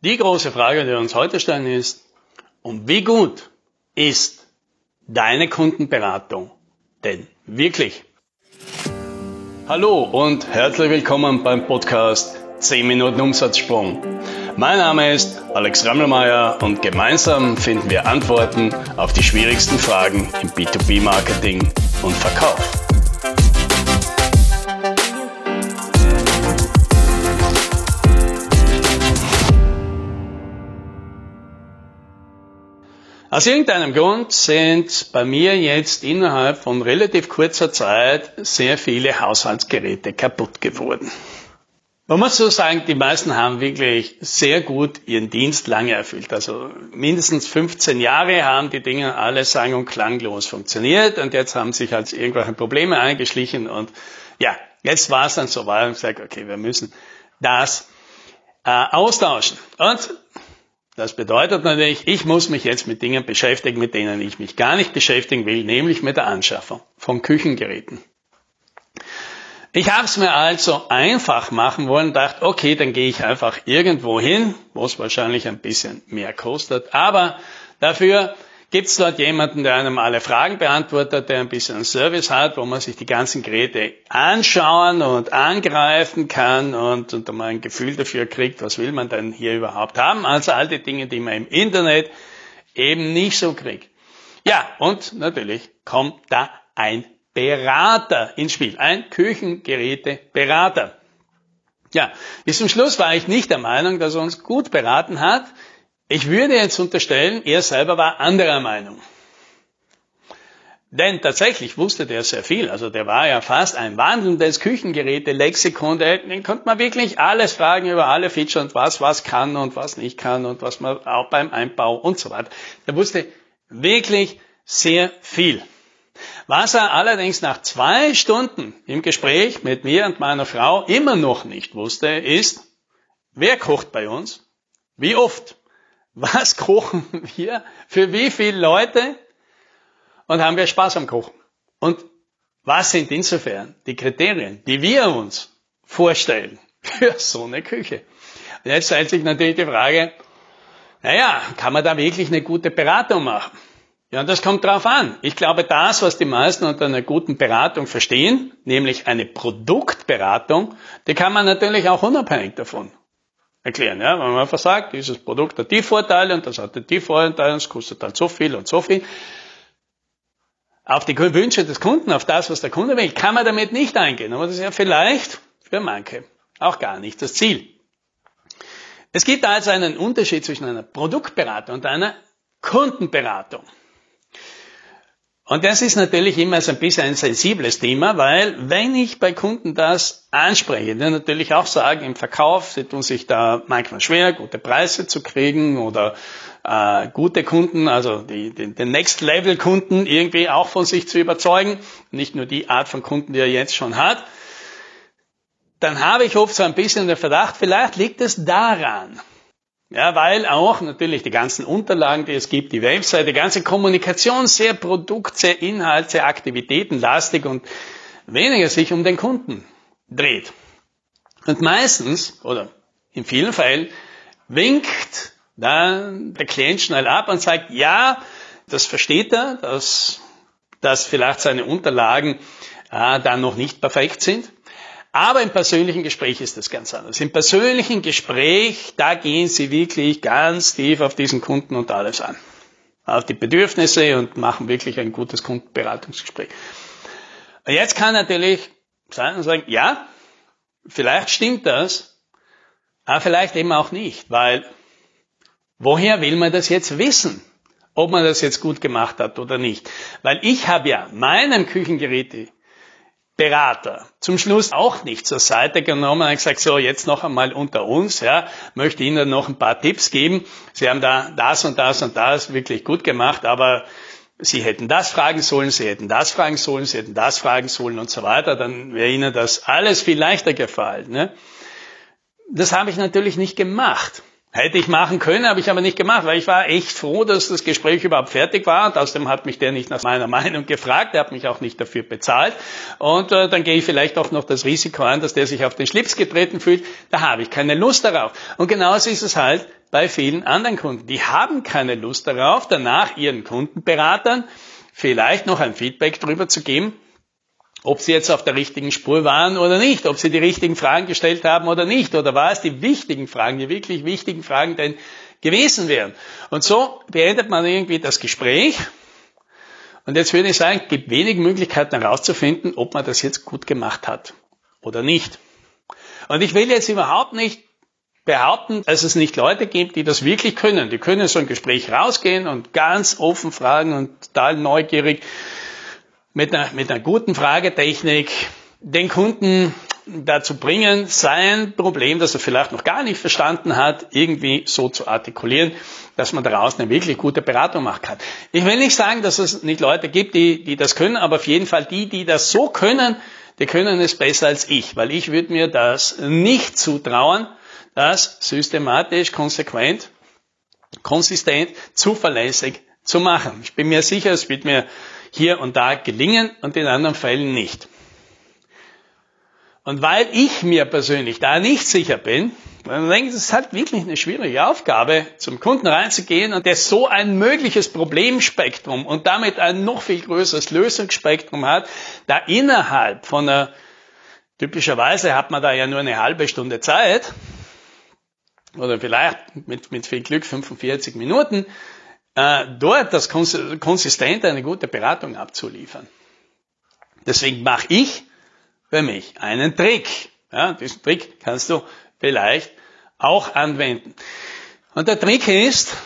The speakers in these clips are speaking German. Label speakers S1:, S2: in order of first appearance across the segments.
S1: Die große Frage, die wir uns heute stellen, ist, und wie gut ist deine Kundenberatung denn wirklich? Hallo und herzlich willkommen beim Podcast 10 Minuten Umsatzsprung. Mein Name ist Alex Rammelmeier und gemeinsam finden wir Antworten auf die schwierigsten Fragen im B2B-Marketing und Verkauf. Aus irgendeinem Grund sind bei mir jetzt innerhalb von relativ kurzer Zeit sehr viele Haushaltsgeräte kaputt geworden. Man muss so sagen, die meisten haben wirklich sehr gut ihren Dienst lange erfüllt. Also mindestens 15 Jahre haben die Dinge alle sang- und klanglos funktioniert und jetzt haben sich halt irgendwelche Probleme eingeschlichen und ja, jetzt war es dann so weit und gesagt, okay, wir müssen das äh, austauschen. Und das bedeutet natürlich, ich muss mich jetzt mit Dingen beschäftigen, mit denen ich mich gar nicht beschäftigen will, nämlich mit der Anschaffung von Küchengeräten. Ich habe es mir also einfach machen wollen, dachte, okay, dann gehe ich einfach irgendwo hin, wo es wahrscheinlich ein bisschen mehr kostet, aber dafür Gibt es dort jemanden, der einem alle Fragen beantwortet, der ein bisschen einen Service hat, wo man sich die ganzen Geräte anschauen und angreifen kann und, und mal ein Gefühl dafür kriegt, was will man denn hier überhaupt haben? Also all die Dinge, die man im Internet eben nicht so kriegt. Ja, und natürlich kommt da ein Berater ins Spiel, ein Küchengeräteberater. Ja, bis zum Schluss war ich nicht der Meinung, dass er uns gut beraten hat. Ich würde jetzt unterstellen, er selber war anderer Meinung. Denn tatsächlich wusste der sehr viel. Also der war ja fast ein wandelndes Küchengeräte-Lexikon. Den konnte man wirklich alles fragen über alle Feature und was, was kann und was nicht kann und was man auch beim Einbau und so weiter. Der wusste wirklich sehr viel. Was er allerdings nach zwei Stunden im Gespräch mit mir und meiner Frau immer noch nicht wusste, ist, wer kocht bei uns? Wie oft? Was kochen wir, für wie viele Leute und haben wir Spaß am Kochen. Und was sind insofern die Kriterien, die wir uns vorstellen für so eine Küche? Und jetzt stellt sich natürlich die Frage, naja, kann man da wirklich eine gute Beratung machen? Ja, und das kommt drauf an. Ich glaube, das, was die meisten unter einer guten Beratung verstehen, nämlich eine Produktberatung, die kann man natürlich auch unabhängig davon erklären. Ja? Wenn man einfach sagt, dieses Produkt hat die Vorteile und das hat die Vorteile, es kostet halt so viel und so viel. Auf die Wünsche des Kunden, auf das, was der Kunde will, kann man damit nicht eingehen. Aber das ist ja vielleicht für manche auch gar nicht das Ziel. Es gibt also einen Unterschied zwischen einer Produktberatung und einer Kundenberatung. Und das ist natürlich immer so ein bisschen ein sensibles Thema, weil wenn ich bei Kunden das anspreche, die natürlich auch sagen, im Verkauf, sie tun sich da manchmal schwer, gute Preise zu kriegen oder äh, gute Kunden, also die, die, den Next-Level-Kunden irgendwie auch von sich zu überzeugen, nicht nur die Art von Kunden, die er jetzt schon hat, dann habe ich oft so ein bisschen den Verdacht, vielleicht liegt es daran, ja, weil auch natürlich die ganzen Unterlagen, die es gibt, die Website, die ganze Kommunikation sehr Produkt, sehr Inhalt, sehr aktivitätenlastig und weniger sich um den Kunden dreht. Und meistens, oder in vielen Fällen, winkt dann der Klient schnell ab und sagt, ja, das versteht er, dass, dass vielleicht seine Unterlagen äh, dann noch nicht perfekt sind. Aber im persönlichen Gespräch ist das ganz anders. Im persönlichen Gespräch, da gehen Sie wirklich ganz tief auf diesen Kunden und alles an. Auf die Bedürfnisse und machen wirklich ein gutes Kundenberatungsgespräch. Und jetzt kann natürlich sein und sagen, ja, vielleicht stimmt das, aber vielleicht eben auch nicht, weil woher will man das jetzt wissen? Ob man das jetzt gut gemacht hat oder nicht. Weil ich habe ja meinen Küchengeräte Berater zum Schluss auch nicht zur Seite genommen und gesagt, so jetzt noch einmal unter uns, ja, möchte Ihnen noch ein paar Tipps geben. Sie haben da das und das und das wirklich gut gemacht, aber Sie hätten das fragen sollen, Sie hätten das fragen sollen, Sie hätten das fragen sollen und so weiter, dann wäre Ihnen das alles viel leichter gefallen. Ne? Das habe ich natürlich nicht gemacht. Hätte ich machen können, habe ich aber nicht gemacht, weil ich war echt froh, dass das Gespräch überhaupt fertig war. Und außerdem hat mich der nicht nach meiner Meinung gefragt, der hat mich auch nicht dafür bezahlt. Und äh, dann gehe ich vielleicht auch noch das Risiko an, dass der sich auf den Schlips getreten fühlt. Da habe ich keine Lust darauf. Und genauso ist es halt bei vielen anderen Kunden. Die haben keine Lust darauf, danach ihren Kundenberatern vielleicht noch ein Feedback darüber zu geben, ob sie jetzt auf der richtigen Spur waren oder nicht, ob sie die richtigen Fragen gestellt haben oder nicht, oder was die wichtigen Fragen, die wirklich wichtigen Fragen denn gewesen wären. Und so beendet man irgendwie das Gespräch. Und jetzt würde ich sagen, es gibt wenig Möglichkeiten herauszufinden, ob man das jetzt gut gemacht hat oder nicht. Und ich will jetzt überhaupt nicht behaupten, dass es nicht Leute gibt, die das wirklich können. Die können so ein Gespräch rausgehen und ganz offen fragen und total neugierig mit einer, mit einer guten Fragetechnik den Kunden dazu bringen, sein Problem, das er vielleicht noch gar nicht verstanden hat, irgendwie so zu artikulieren, dass man daraus eine wirklich gute Beratung machen kann. Ich will nicht sagen, dass es nicht Leute gibt, die, die das können, aber auf jeden Fall die, die das so können, die können es besser als ich, weil ich würde mir das nicht zutrauen, das systematisch, konsequent, konsistent, zuverlässig zu machen. Ich bin mir sicher, es wird mir hier und da gelingen und in anderen Fällen nicht. Und weil ich mir persönlich da nicht sicher bin, dann denke ich, es ist halt wirklich eine schwierige Aufgabe, zum Kunden reinzugehen und der so ein mögliches Problemspektrum und damit ein noch viel größeres Lösungsspektrum hat, da innerhalb von einer, typischerweise hat man da ja nur eine halbe Stunde Zeit, oder vielleicht mit, mit viel Glück 45 Minuten, äh, dort das konsistent eine gute Beratung abzuliefern. Deswegen mache ich für mich einen Trick. Ja, diesen Trick kannst du vielleicht auch anwenden. Und der Trick ist,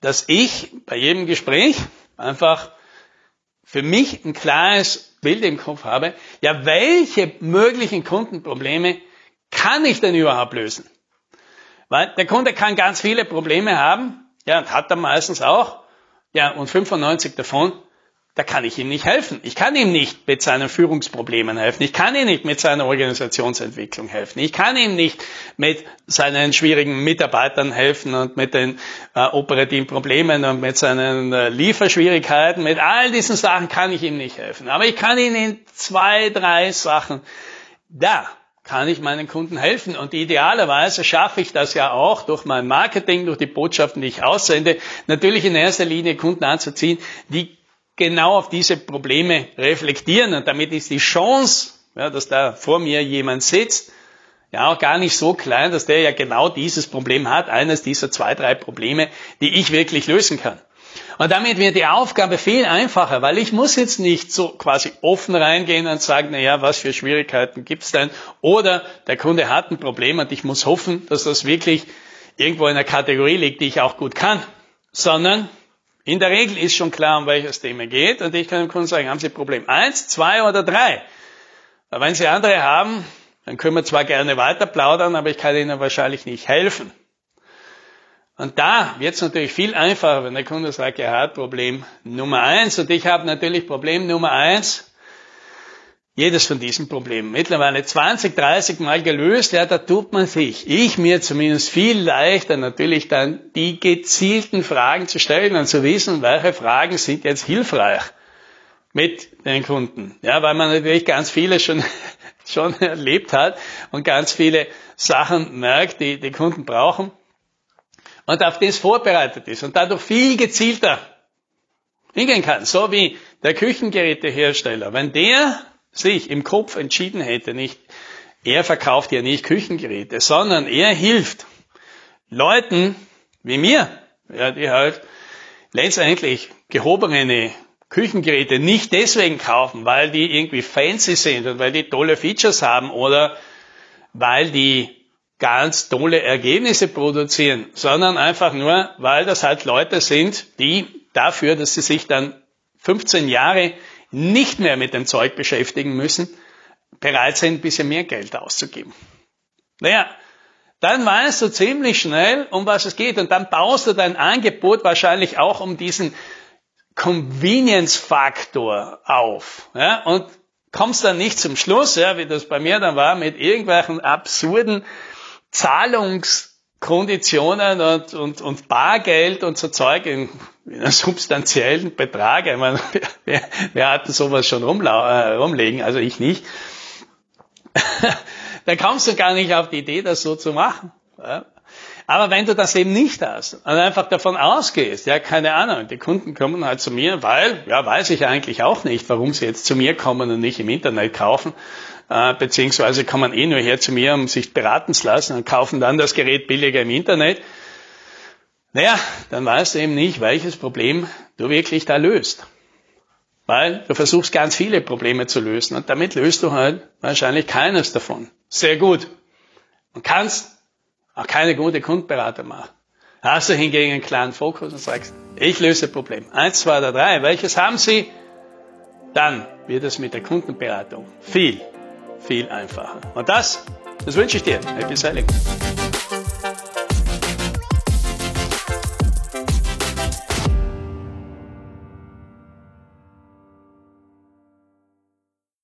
S1: dass ich bei jedem Gespräch einfach für mich ein klares Bild im Kopf habe, ja, welche möglichen Kundenprobleme kann ich denn überhaupt lösen? Weil der Kunde kann ganz viele Probleme haben, ja, und hat er meistens auch. Ja, und 95 davon, da kann ich ihm nicht helfen. Ich kann ihm nicht mit seinen Führungsproblemen helfen. Ich kann ihm nicht mit seiner Organisationsentwicklung helfen. Ich kann ihm nicht mit seinen schwierigen Mitarbeitern helfen und mit den äh, operativen Problemen und mit seinen äh, Lieferschwierigkeiten. Mit all diesen Sachen kann ich ihm nicht helfen. Aber ich kann ihm in zwei, drei Sachen da kann ich meinen Kunden helfen. Und idealerweise schaffe ich das ja auch durch mein Marketing, durch die Botschaften, die ich aussende, natürlich in erster Linie Kunden anzuziehen, die genau auf diese Probleme reflektieren. Und damit ist die Chance, ja, dass da vor mir jemand sitzt, ja auch gar nicht so klein, dass der ja genau dieses Problem hat, eines dieser zwei, drei Probleme, die ich wirklich lösen kann. Und damit wird die Aufgabe viel einfacher, weil ich muss jetzt nicht so quasi offen reingehen und sagen, na ja, was für Schwierigkeiten gibt's denn? Oder der Kunde hat ein Problem und ich muss hoffen, dass das wirklich irgendwo in einer Kategorie liegt, die ich auch gut kann. Sondern in der Regel ist schon klar, um welches Thema geht und ich kann dem Kunden sagen, haben Sie Problem eins, zwei oder drei? Wenn Sie andere haben, dann können wir zwar gerne weiter plaudern, aber ich kann Ihnen wahrscheinlich nicht helfen. Und da wird es natürlich viel einfacher, wenn der Kunde sagt, er hat Problem Nummer eins und ich habe natürlich Problem Nummer eins, jedes von diesen Problemen. Mittlerweile 20, 30 Mal gelöst, ja, da tut man sich, ich mir zumindest viel leichter, natürlich dann die gezielten Fragen zu stellen und zu wissen, welche Fragen sind jetzt hilfreich mit den Kunden. Ja, weil man natürlich ganz viele schon, schon erlebt hat und ganz viele Sachen merkt, die die Kunden brauchen und auf das vorbereitet ist und dadurch viel gezielter hingehen kann. So wie der Küchengerätehersteller. Wenn der sich im Kopf entschieden hätte, nicht, er verkauft ja nicht Küchengeräte, sondern er hilft Leuten wie mir, ja, die halt letztendlich gehobene Küchengeräte nicht deswegen kaufen, weil die irgendwie fancy sind und weil die tolle Features haben oder weil die ganz tolle Ergebnisse produzieren, sondern einfach nur, weil das halt Leute sind, die dafür, dass sie sich dann 15 Jahre nicht mehr mit dem Zeug beschäftigen müssen, bereit sind, ein bisschen mehr Geld auszugeben. Naja, dann weißt du ziemlich schnell, um was es geht und dann baust du dein Angebot wahrscheinlich auch um diesen Convenience-Faktor auf. Ja, und kommst dann nicht zum Schluss, ja, wie das bei mir dann war, mit irgendwelchen absurden Zahlungs Konditionen und, und, und Bargeld und so Zeug in, in einem substanziellen Betrag. Ich meine, wer, wer hat sowas schon rumla äh, rumlegen? Also ich nicht. da kommst du gar nicht auf die Idee, das so zu machen. Ja? Aber wenn du das eben nicht hast und einfach davon ausgehst, ja, keine Ahnung, die Kunden kommen halt zu mir, weil, ja, weiß ich eigentlich auch nicht, warum sie jetzt zu mir kommen und nicht im Internet kaufen, äh, beziehungsweise kommen eh nur her zu mir, um sich beraten zu lassen und kaufen dann das Gerät billiger im Internet. Naja, dann weißt du eben nicht, welches Problem du wirklich da löst. Weil du versuchst ganz viele Probleme zu lösen und damit löst du halt wahrscheinlich keines davon. Sehr gut. Und kannst auch keine gute Kundenberater macht. Hast du hingegen einen klaren Fokus und sagst, ich löse Problem. Eins, zwei oder drei. Welches haben Sie? Dann wird es mit der Kundenberatung viel, viel einfacher. Und das, das wünsche ich dir. Happy Selling.